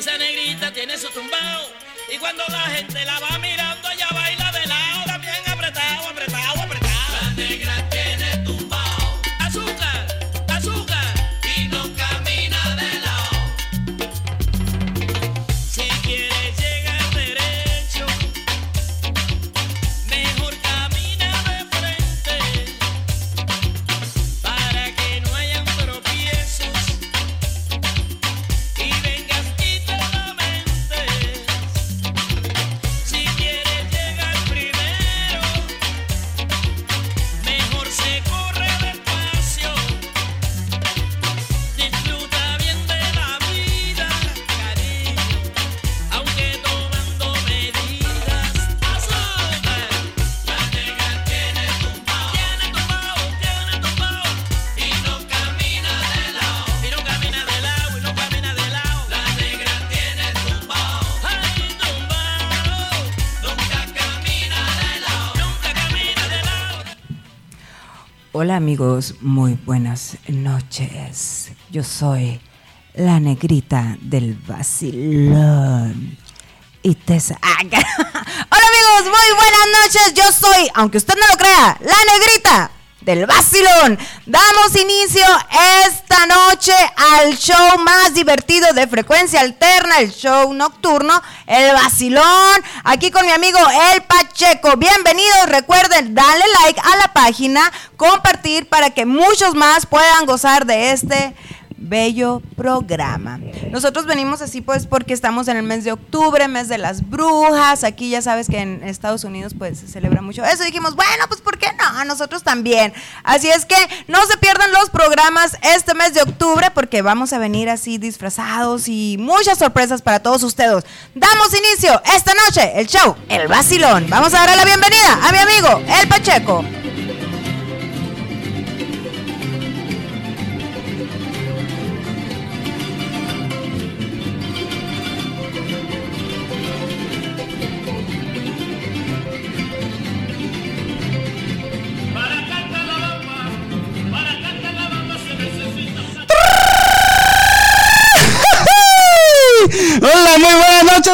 Esa negrita tiene su tumbao. Y cuando la gente la va Hola amigos, muy buenas noches. Yo soy la negrita del vacilón. Y te sa- ¡Ah, ca- Hola amigos, muy buenas noches. Yo soy, aunque usted no lo crea, la negrita del vacilón. Damos inicio esta noche al show más divertido de frecuencia alterna, el show nocturno, el vacilón. Aquí con mi amigo El Pacheco. Bienvenidos. Recuerden darle like a la página, compartir para que muchos más puedan gozar de este bello programa. Nosotros venimos así pues porque estamos en el mes de octubre, mes de las brujas. Aquí ya sabes que en Estados Unidos pues se celebra mucho eso. Dijimos, bueno, pues ¿por qué no? Nosotros también. Así es que no se pierdan los programas este mes de octubre porque vamos a venir así disfrazados y muchas sorpresas para todos ustedes. Damos inicio esta noche el show El Vacilón. Vamos a darle la bienvenida a mi amigo El Pacheco.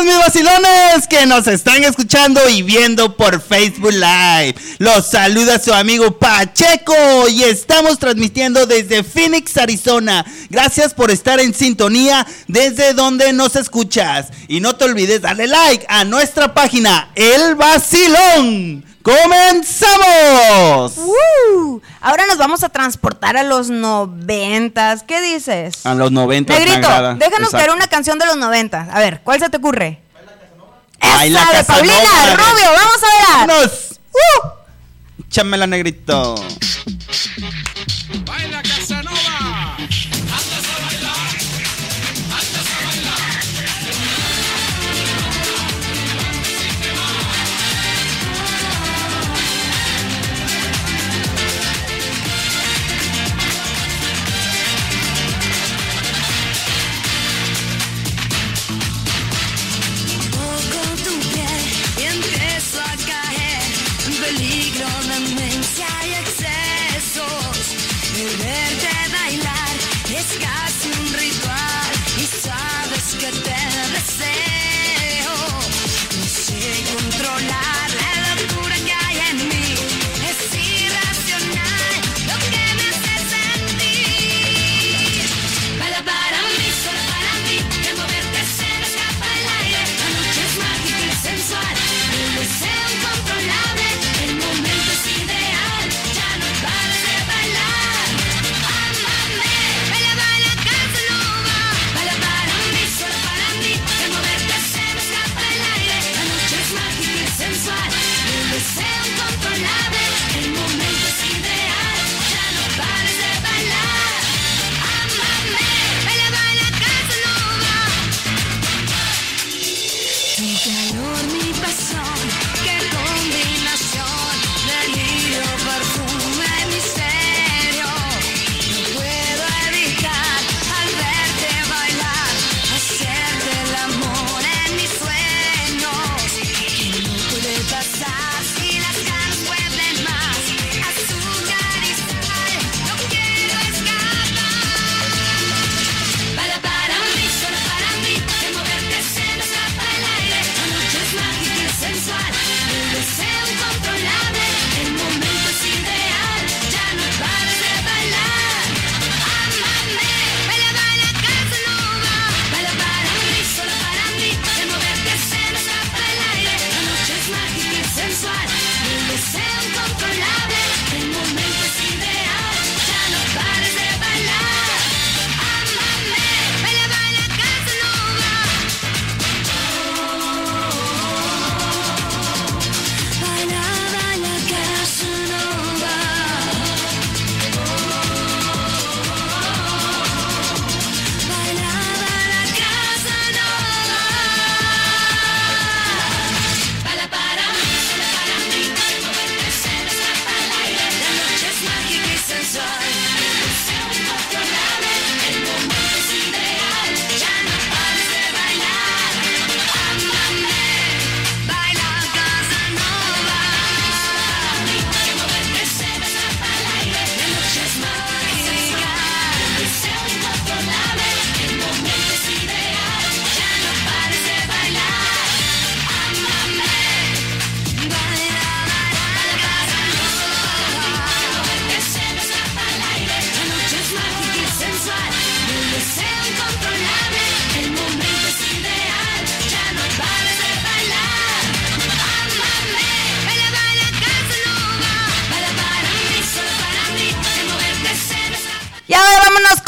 Mis vacilones que nos están escuchando y viendo por Facebook Live. Los saluda su amigo Pacheco y estamos transmitiendo desde Phoenix, Arizona. Gracias por estar en sintonía desde donde nos escuchas. Y no te olvides darle like a nuestra página El Vacilón. ¡Comenzamos! Ahora nos vamos a transportar a los noventas. ¿Qué dices? A los 90 me Negrito, déjanos Exacto. caer una canción de los noventas. A ver, ¿cuál se te ocurre? Ay, la Esa de Casanova, Paulina Rubio, vamos a ver. ¡Vámonos! ¡Uh! Échamela, negrito. Peligro,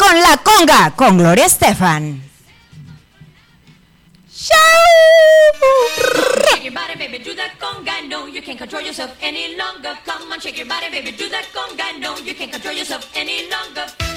con la conga, con Gloria Estefan. ¡Chao! Your body, baby, do that conga. No, you can't control yourself any longer. Come on, shake your body, baby, do that conga. No, you can't control yourself any longer.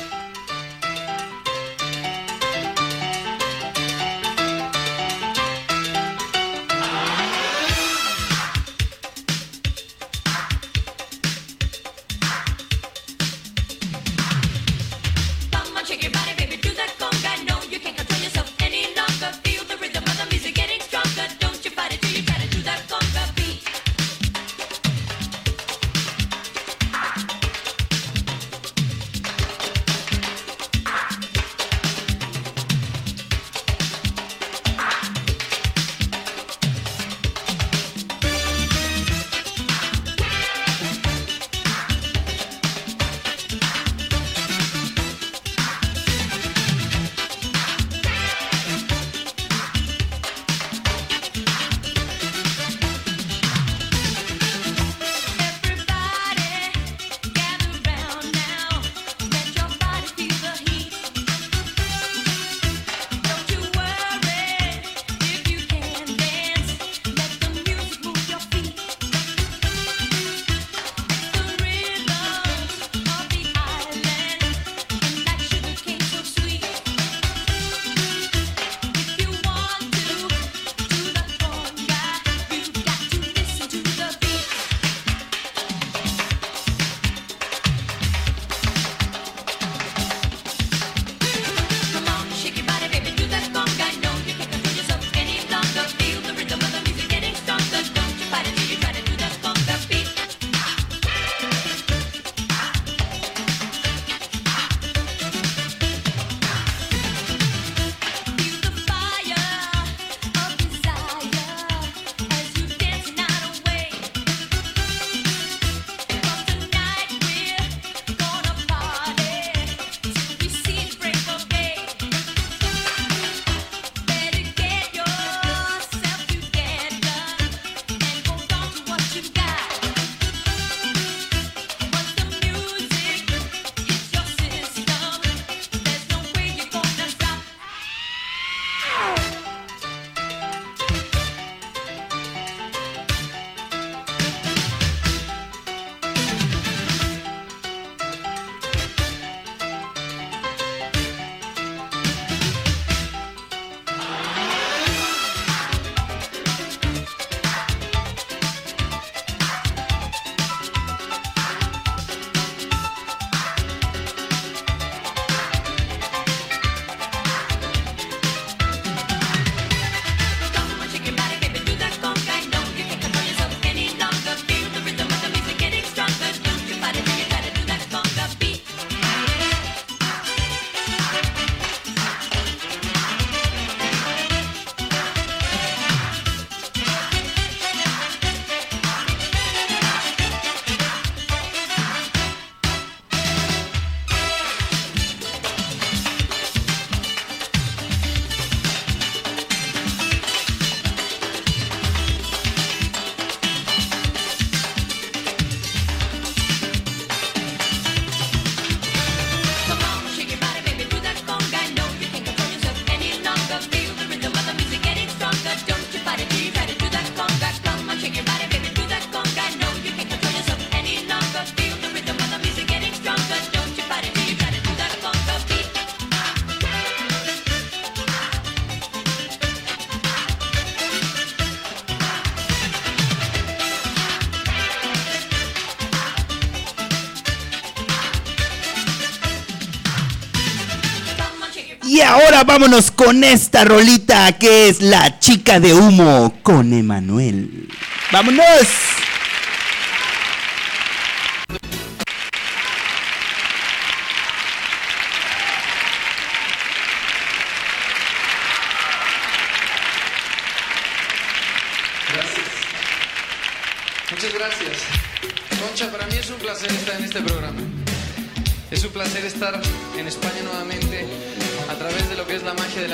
Y ahora vámonos con esta rolita que es La chica de humo con Emanuel. ¡Vámonos!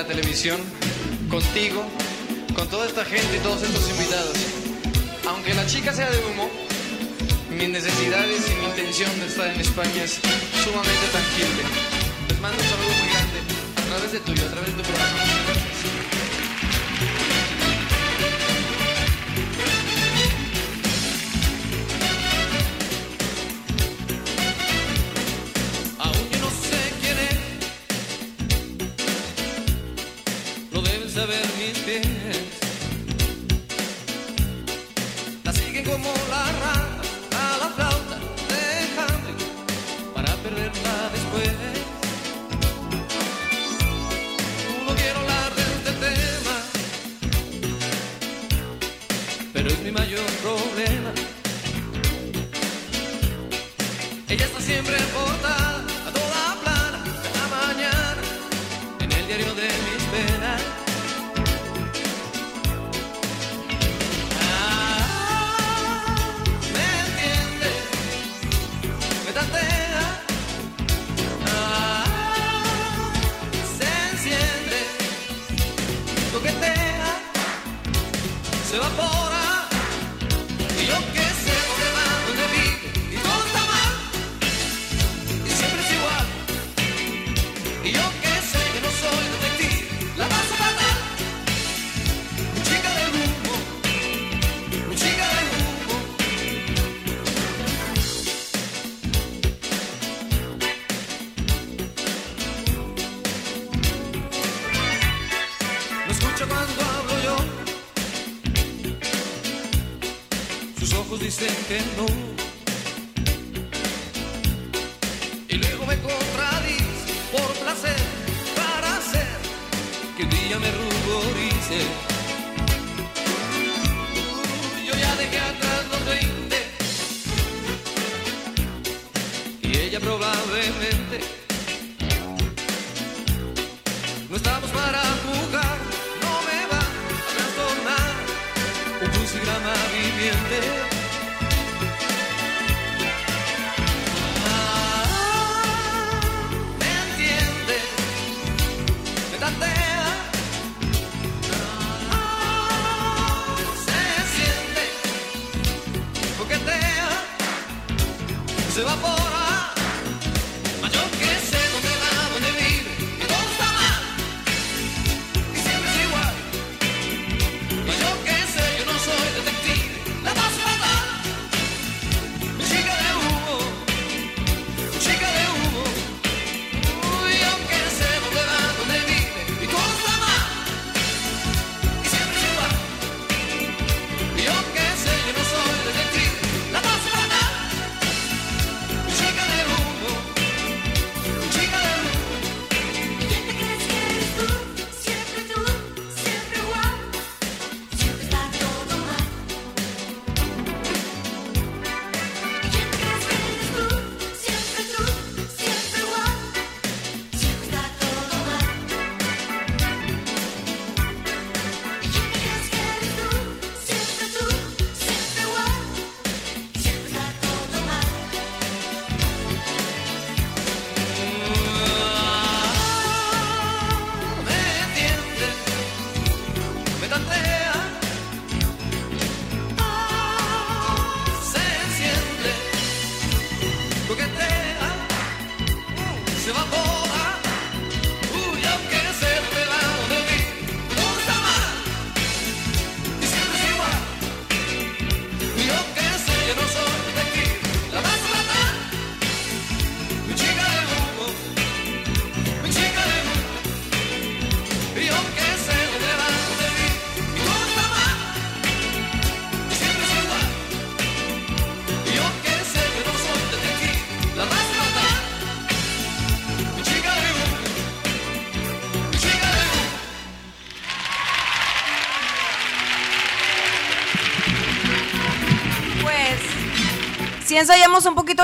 televisión, contigo, con toda esta gente y todos estos invitados. Aunque la chica sea de humo, mis necesidades y mi intención de estar en España es sumamente tangible. Les mando un saludo muy grande a través de tuyo, a través de tu programa. Seu a. ella probablemente no estamos parados.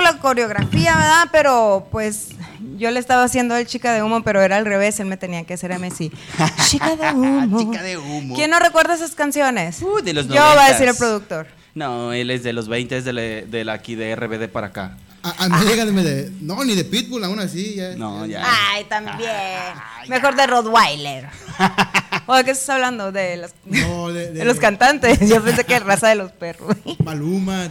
la coreografía, ¿verdad? Pero pues yo le estaba haciendo el chica de humo, pero era al revés, él me tenía que hacer a Messi. chica de humo. chica de humo. ¿Quién no recuerda esas canciones? Uh, de los 90. Yo voy a decir el productor. No, él es de los 20, es de, aquí de RBD para acá. Ah, ah, ah. No, ni de Pitbull, aún así. Ya, no, ya. Ay, también. Mejor de Rottweiler. ¿O de qué estás hablando? De, las, no, de, de, los cantantes. Yo pensé que raza de los perros. Maluma,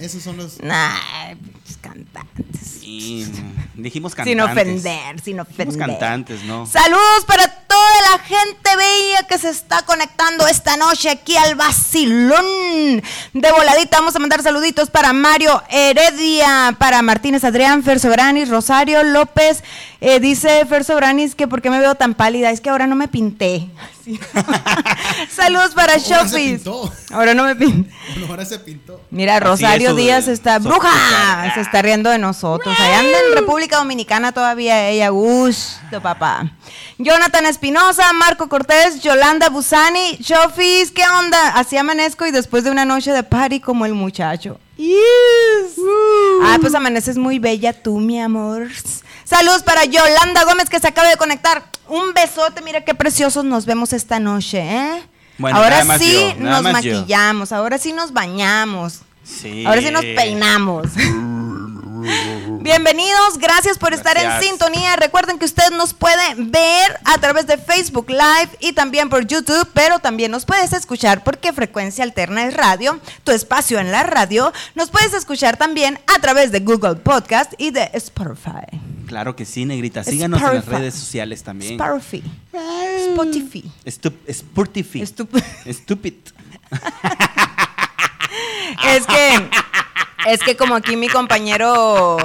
esos son los... Nah, cantantes. Y mm, dijimos cantantes. Sin ofender, sin ofender. Dijimos cantantes, ¿no? Saludos para toda la gente veía que se está conectando esta noche aquí al vacilón. De voladita vamos a mandar saluditos para Mario Heredia, para Martínez Adrián, Fer Sobranis, Rosario López. Eh, dice Fer Sobranis que porque me veo tan pálida, es que ahora no me pinté. Saludos para Shopis. Ahora no me pinté. Bueno, ahora se pintó. Mira, Rosario Díaz está bruja, se está riendo de nosotros. Allá anda en República Dominicana todavía ella, gusto, papá. Jonathan Espinosa Marco Cortés, Yolanda Busani, Chofis, ¿qué onda? Así amanezco y después de una noche de party como el muchacho. Yes. Ah, pues amaneces muy bella tú, mi amor. Saludos para Yolanda Gómez que se acaba de conectar. Un besote, mira qué preciosos nos vemos esta noche, ¿eh? Bueno, ahora nada más sí yo, nada nos más yo. maquillamos, ahora sí nos bañamos. Sí. Ahora sí nos peinamos. Bienvenidos, gracias por estar en sintonía. Recuerden que usted nos puede ver a través de Facebook Live y también por YouTube, pero también nos puedes escuchar porque Frecuencia Alterna es radio, tu espacio en la radio. Nos puedes escuchar también a través de Google Podcast y de Spotify. Claro que sí, negrita. Síganos en las Spotify. redes sociales también. Spotify. Spotify. Estup- Stupid. Es que, es que como aquí mi compañero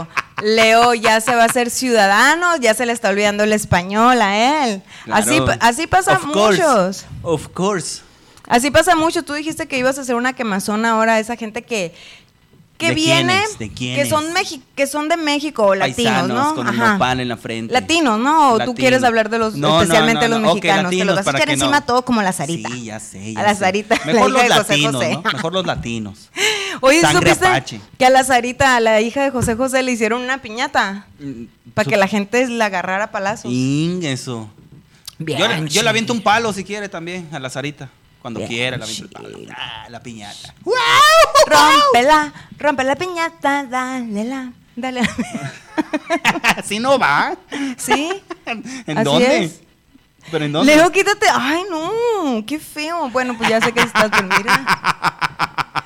Leo ya se va a hacer ciudadano, ya se le está olvidando el español a él. Así, Claro. así pasa Of course. muchos. Of course. Así pasa mucho. Tú dijiste que ibas a hacer una quemazón ahora, esa gente que que ¿De viene, quiénes? ¿De que son Mexi- que son de México o latinos, Paisanos ¿no? con un Ajá. nopal en la frente. Latinos, ¿no? O tú quieres hablar de los, No, especialmente no, los no. Mexicanos, te latinos, los vas a para echar que encima no. todo como la Sarita. Sí, ya sé. ya a la. Sarita, Mejor la hija los de José latinos, José. ¿no? Mejor los latinos. Oye, Sangre ¿supiste apache. que a la Sarita, a la hija de José José, le hicieron una piñata? Mm, Para su- que la gente la agarrara a palazos. Ing, eso. Bien, yo, le- yo le aviento un palo si quiere también a la Sarita. Cuando Bien quiera, palo. Ah, la piñata. Rómpela, rompe la piñata, dale la, dale la. Así no va. ¿Sí? ¿En Así dónde? es. ¿Pero en dónde? Leo, quítate. Ay, no, qué feo. Bueno, pues ya sé que estás mira.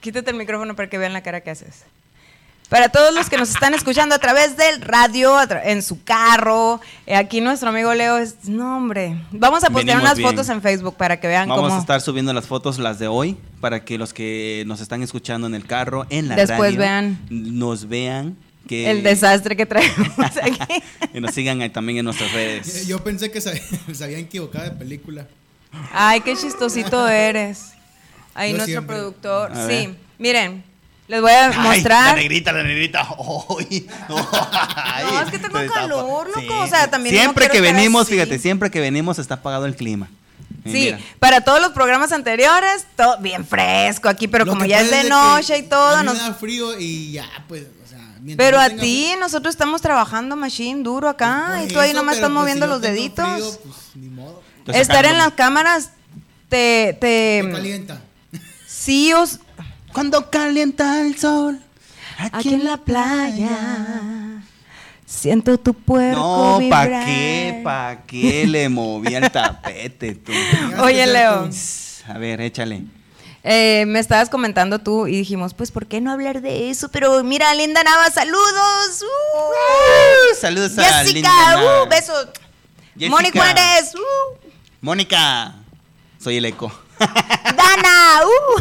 Quítate el micrófono para que vean la cara que haces. Para todos los que nos están escuchando a través del radio, en su carro, eh, aquí nuestro amigo Leo es, no hombre, vamos a postear Venimos unas bien. fotos en Facebook para que vean Vamos cómo a estar subiendo las fotos, las de hoy, para que los que nos están escuchando en el carro, en la Después radio, vean. nos vean que el desastre que traemos aquí. y nos sigan ahí también en nuestras redes. Yo pensé que se, se habían equivocado de película. Ay, qué chistosito eres. Ahí Yo nuestro siempre. productor. A Sí, ver. miren, les voy a Ay, la mostrar. negrita, la negrita. Ay, ay, No, es que tengo calor, loco, o sea, también no Siempre quiero que venimos, así. fíjate, siempre que venimos está apagado el clima. Y Sí, mira, para todos los programas anteriores, todo bien fresco aquí, pero Lo como ya es de que noche y todo, A mí nos- me da frío y ya, pues, o sea. mientras pero no a ti, frío- nosotros estamos trabajando machine duro acá Por y tú ahí eso, nomás estás pues, moviendo si los deditos. frío, pues, ni modo. te Estar en las cámaras te, te Me calienta. sí os Cuando calienta el sol. aquí en la playa siento tu puerco No, vibrar. ¿pa' qué? ¿Pa' qué le movía el tapete tú? Oye, Leo. A ver, échale. Eh, me estabas comentando tú y dijimos, pues, ¿por qué no hablar de eso? Pero mira, Linda Nava, saludos. Uh, Saludos a Jessica, Linda Nava. uh, besos. Jessica. Moni Juárez, uh, Mónica. Soy el eco. Dana, uh.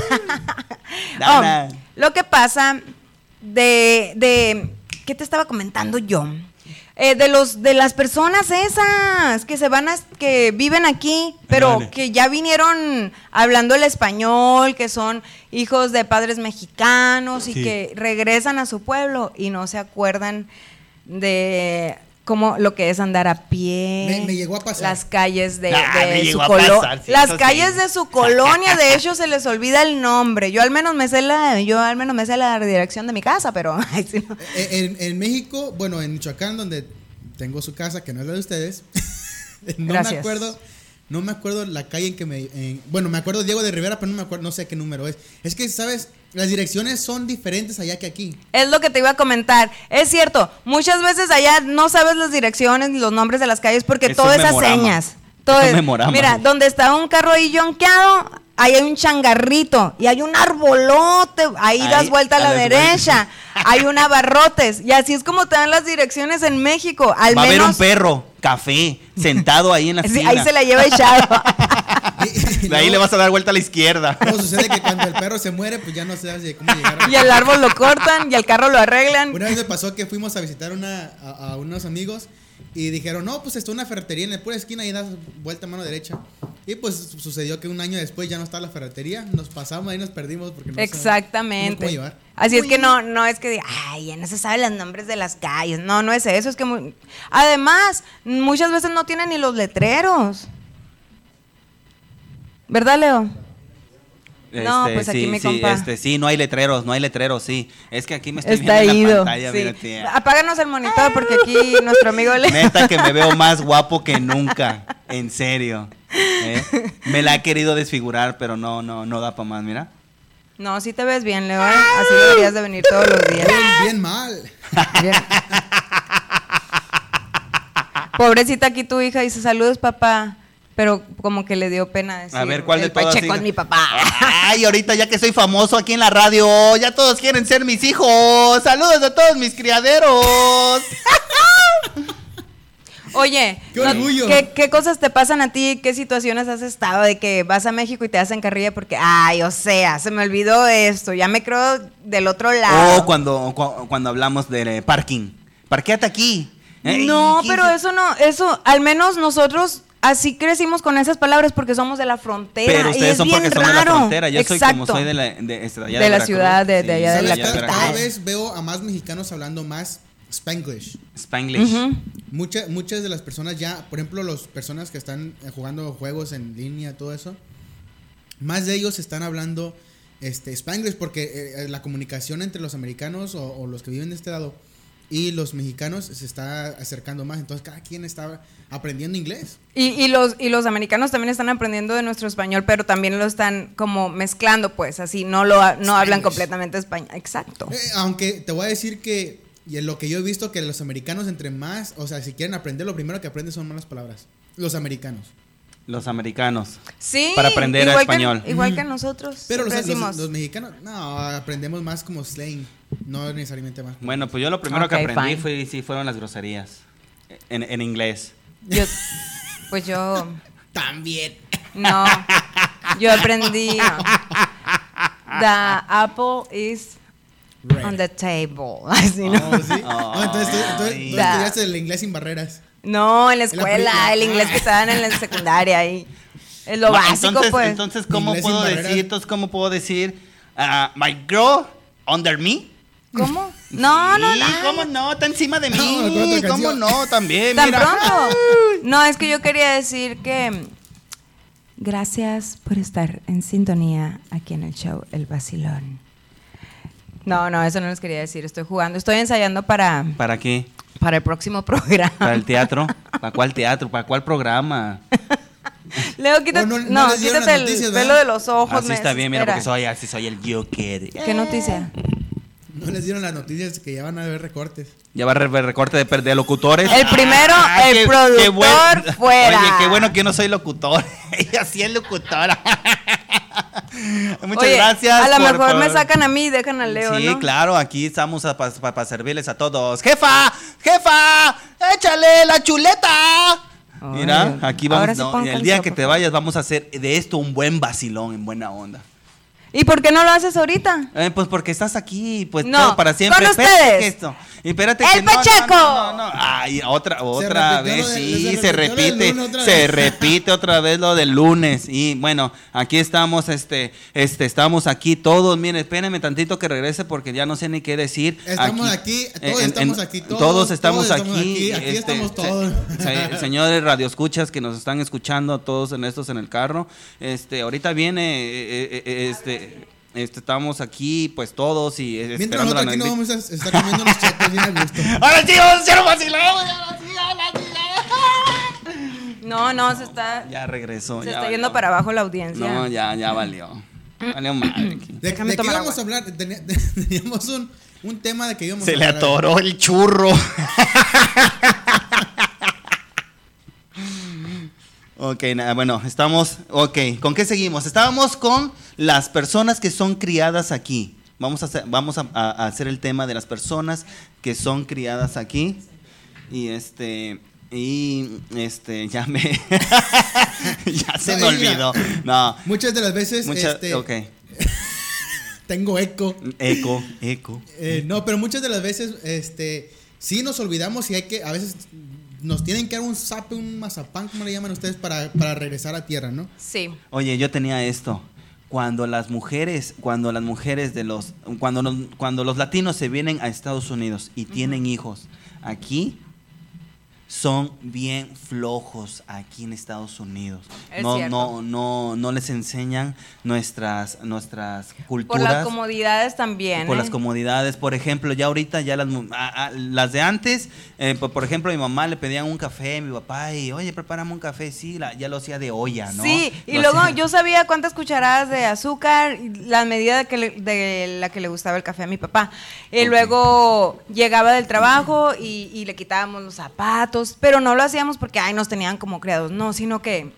Dana. Oh, lo que pasa de, de, ¿qué te estaba comentando yo? Eh, de los de las personas esas que se van a que viven aquí pero que ya vinieron hablando el español que son hijos de padres mexicanos y que regresan a su pueblo y no se acuerdan de cómo lo que es andar a pie Me- me llegó a pasar. las calles de, Ah, de me su llegó a colo- pasar, sí, las sí. calles de su colonia de hecho se les olvida el nombre yo al menos me sé la yo al menos me sé la dirección de mi casa pero no. Eh, En, en México, bueno, en Michoacán, donde tengo su casa, que no es la de ustedes, no Gracias. me acuerdo, no me acuerdo la calle en que me, en- bueno, me acuerdo Diego de Rivera, pero no me acuerdo, no sé qué número es. Es que, sabes, las direcciones son diferentes allá que aquí. Es lo que te iba a comentar. Es cierto, muchas veces allá no sabes las direcciones ni los nombres de las calles porque Es todo un es a memorama. señas. Todo Es un es- memorama. mira, donde está un carro ahí yonqueado, ahí hay un changarrito y hay un arbolote, ahí, Ahí, das vuelta a a la derecha, hay un abarrotes y así es como te dan las direcciones en México. Al Va a haber un perro, café, sentado ahí en la Sí, ahí se la lleva echado. De ahí le vas a dar vuelta a la izquierda. Luego sucede que cuando el perro se muere, pues ya no sabes cómo llegar. a- Y el árbol lo cortan y el carro lo arreglan. Una vez me pasó que fuimos a visitar una, a, a unos amigos y dijeron, no, pues está una ferretería en la pura esquina y das vuelta a mano derecha. Y pues sucedió que un año después ya no está la ferretería. Nos pasamos ahí nos perdimos porque no Exactamente. cómo llevar. Así es que no, no es que diga, ay, ya no se saben los nombres de las calles. No, no es eso. Es que además, muchas veces no tienen ni los letreros. ¿Verdad, Leo? No, pues aquí sí, mi sí, compa. este, sí, no hay letreros, no hay letreros, sí. Es que aquí me estoy Está viendo en la ido. pantalla, sí. mira, tía. Apáganos el monitor porque aquí nuestro amigo Leo. Neta que me veo más guapo que nunca, en serio. ¿eh? Me la he querido desfigurar, pero no, no, no da para más, mira. No, sí te ves bien, Leo. ¿eh? Así deberías de venir todos los días. Bien, bien mal. Bien. Pobrecita aquí tu hija dice saludos papá, pero como que le dio pena decir. A ver, ¿cuál de todas? Pacheco es mi papá. Ay, ahorita ya que soy famoso aquí en la radio, ya todos quieren ser mis hijos. Saludos a todos mis criaderos. Oye, ¡Qué orgullo! ¿qué, qué cosas te pasan a ti? ¿Qué situaciones has estado de que vas a México y te hacen carrilla porque, ay, o sea, se me olvidó esto, ya me creo del otro lado? Oh, cuando, cu- cuando hablamos de eh, parking. Parquéate aquí. Eh, No, ¿qué pero eso no, eso, al menos nosotros así crecimos con esas palabras porque somos de la frontera. Pero y es son bien porque son de la raro. frontera. Yo soy como Exacto. soy de la, de, este, allá De la Veracruz. ciudad, de- de allá de la capital. cada vez veo a más mexicanos hablando más Spanglish. Spanglish. Mucha- muchas de las personas ya, por ejemplo, las personas que están eh, jugando juegos en línea, todo eso, más de ellos están hablando este, Spanglish porque eh, eh, la comunicación entre los americanos o, o los que viven de este lado y los mexicanos se está acercando más. Entonces, cada quien está aprendiendo inglés. Y, y los, y los americanos también están aprendiendo de nuestro español, pero también lo están como mezclando, pues, así, no lo no hablan completamente español. Exacto. Eh, aunque te voy a decir que y en lo que yo he visto que los americanos entre más, o sea, si quieren aprender, lo primero que aprenden son malas palabras. Los americanos. Los americanos. Sí. Para aprender igual español. Que, igual que nosotros. Pero los, mexicanos, no, aprendemos más como slang, no necesariamente más. Bueno, pues yo lo primero que aprendí fine. fue, sí, fueron las groserías. En, en inglés. Yo- pues yo. También. No. Yo aprendí. The apple is Red. on the table. Así, ¿no? Oh, ¿sí? Entonces tú, entonces, tú Da. estudiaste el inglés sin barreras. No, en la En la escuela, el inglés que estaban en la secundaria ahí. Es lo Ma- básico, entonces, pues. entonces, ¿cómo Inglés puedo decir? Entonces, ¿cómo puedo decir? my girl under me. ¿Cómo? No, no, Sí, no. ¿Cómo no? Está encima de No, mí. ¿Cómo no? También, ¿Tan mira. pronto? No, es que yo quería decir que gracias por estar en sintonía aquí en el show El Vacilón. No, no, eso no les quería decir. Estoy jugando, estoy ensayando para, ¿Para qué? Para el próximo programa. ¿Para el teatro? ¿Para cuál teatro? ¿Para cuál programa? Leo, quítate, no- no, no quítate el noticias, pelo de los ojos. Así me está bien, mira, porque soy así, soy el Joker. ¿Qué noticia? No les dieron las noticias que ya van a haber recortes. Ya va a haber recorte de, per- de locutores. El primero, Ah, el qué- productor qué buen- fuera. Oye, qué bueno que yo no soy locutor. Ella sí es locutora. Muchas Oye, gracias. A lo por- mejor me sacan a mí y dejan a Leo, sí, ¿no? claro, aquí estamos para servirles a todos. ¡Jefa! ¡Jefa! ¡Échale la chuleta! Mira, aquí vamos. sí no, el día que te vayas, vamos a hacer de esto un buen vacilón en buena onda. ¿Y por qué no lo haces ahorita? Eh, pues porque estás aquí, pues No, todo para siempre. con Espérate ustedes. que esto. Espérate ¡El que no, no, Pacheco! No, no, no. Ay, otra, otra vez, sí, se se repite, se repite otra vez lo del lunes. Y bueno, aquí estamos, este, este, estamos aquí todos. Miren, espérenme tantito que regrese porque ya no sé ni qué decir. Estamos aquí, todos estamos aquí, todos, todos estamos todos estamos aquí. aquí, aquí este, estamos se- todos. se- señores radioescuchas que nos están escuchando, todos en estos en el carro. Este, ahorita viene, eh, eh, este. Estamos aquí, pues todos y Mientras nosotros aquí nos vamos a estar comiendo unos chacos bien a gusto. Ahora sí, vamos a hacer un vacilón. ahora sí, ahora sí, No, no, se está, Ya regresó. se ya está valió. yendo para abajo la audiencia. No, ya, ya valió. Valió madre aquí. ¿De, Déjame de qué tomar íbamos agua. a hablar? Tenía- Teníamos un, un tema de que íbamos Se a le hablar. atoró el churro. Ok, nada, bueno, estamos, ok, ¿con qué seguimos? Estábamos con las personas que son criadas aquí. Vamos a hacer, vamos a, hacer el tema de las personas que son criadas aquí. Y este, Y este, ya me. ya se me No, olvidó. No. Muchas de las veces Mucha, este, ok. tengo eco. Eco, eco. Eh, no, pero muchas de las veces, este, sí nos olvidamos y hay que, a veces nos tienen que dar un zape, un mazapán, como le llaman ustedes, para, para regresar a tierra, ¿no? Sí. Oye, yo tenía esto. Cuando las mujeres, cuando las mujeres de los, cuando los, cuando los latinos se vienen a Estados Unidos y tienen hijos aquí, son bien flojos aquí en Estados Unidos. Es no, cierto. no, no, no les enseñan nuestras, nuestras Por culturas. las comodidades también. por ¿eh? las comodidades. Por ejemplo, ya ahorita, ya las, mu- a- a- las de antes, eh, por, por ejemplo, a mi mamá le pedían un café, mi papá, y oye, prepárame un café. Sí, la- ya lo hacía de olla, ¿no? Sí, y Lo luego hacía- yo sabía cuántas cucharadas de azúcar, la medida de, que le- de la que le gustaba el café a mi papá. Y luego llegaba del trabajo y, y le quitábamos los zapatos, pero no lo hacíamos porque, ay, nos tenían como criados, no, sino que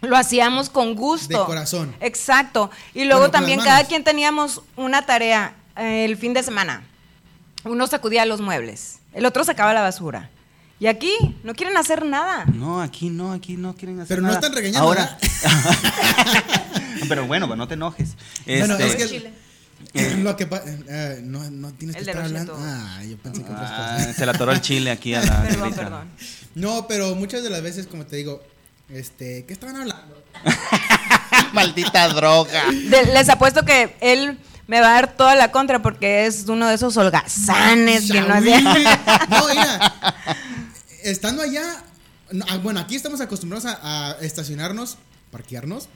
lo hacíamos con gusto. De corazón. Exacto. Y luego Bueno, también cada quien teníamos una tarea eh, el fin de semana. Uno sacudía los muebles, el otro sacaba la basura. Y aquí no quieren hacer nada. No, aquí no, aquí no quieren hacer Pero no nada. están regañando, Ahora. Pero bueno, pues no te enojes. Bueno, Este, es que Chile. lo que pa- eh, no, no tienes El que estar hablando. Ah, yo pensé que otras ah, cosas. se le atoró el chile aquí a la Perdón, negrita. perdón. No, pero muchas de las veces, como te digo, este, ¿qué estaban hablando? Maldita droga. De- les apuesto que él me va a dar toda la contra porque es uno de esos holgazanes que no hacía. No, mira, estando allá, no, ah, bueno, aquí estamos acostumbrados a, a estacionarnos, parquearnos,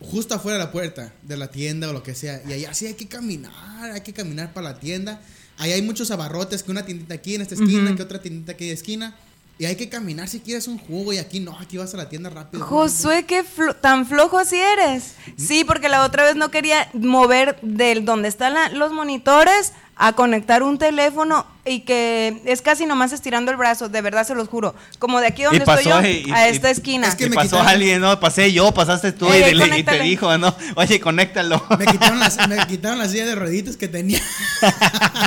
justo afuera de la puerta de la tienda o lo que sea. Y allá sí hay que caminar, hay que caminar para la tienda. Ahí hay muchos abarrotes, que una tiendita aquí en esta esquina, que otra tiendita aquí de esquina. Y hay que caminar si quieres un jugo y aquí no, aquí vas a la tienda rápido. Josué, qué flo- tan flojo así eres. Sí, porque la otra vez no quería mover del donde están la- los monitores a conectar un teléfono y que es casi nomás estirando el brazo, de verdad se los juro. Como de aquí donde estoy yo y- y- a esta y- esquina. Es que y me pasó quitaron- alguien, ¿no? Pasé yo, pasaste tú Ey, y, le- y te dijo, ¿no? Oye, conéctalo. Me quitaron, las- me quitaron la silla de rueditas que tenía.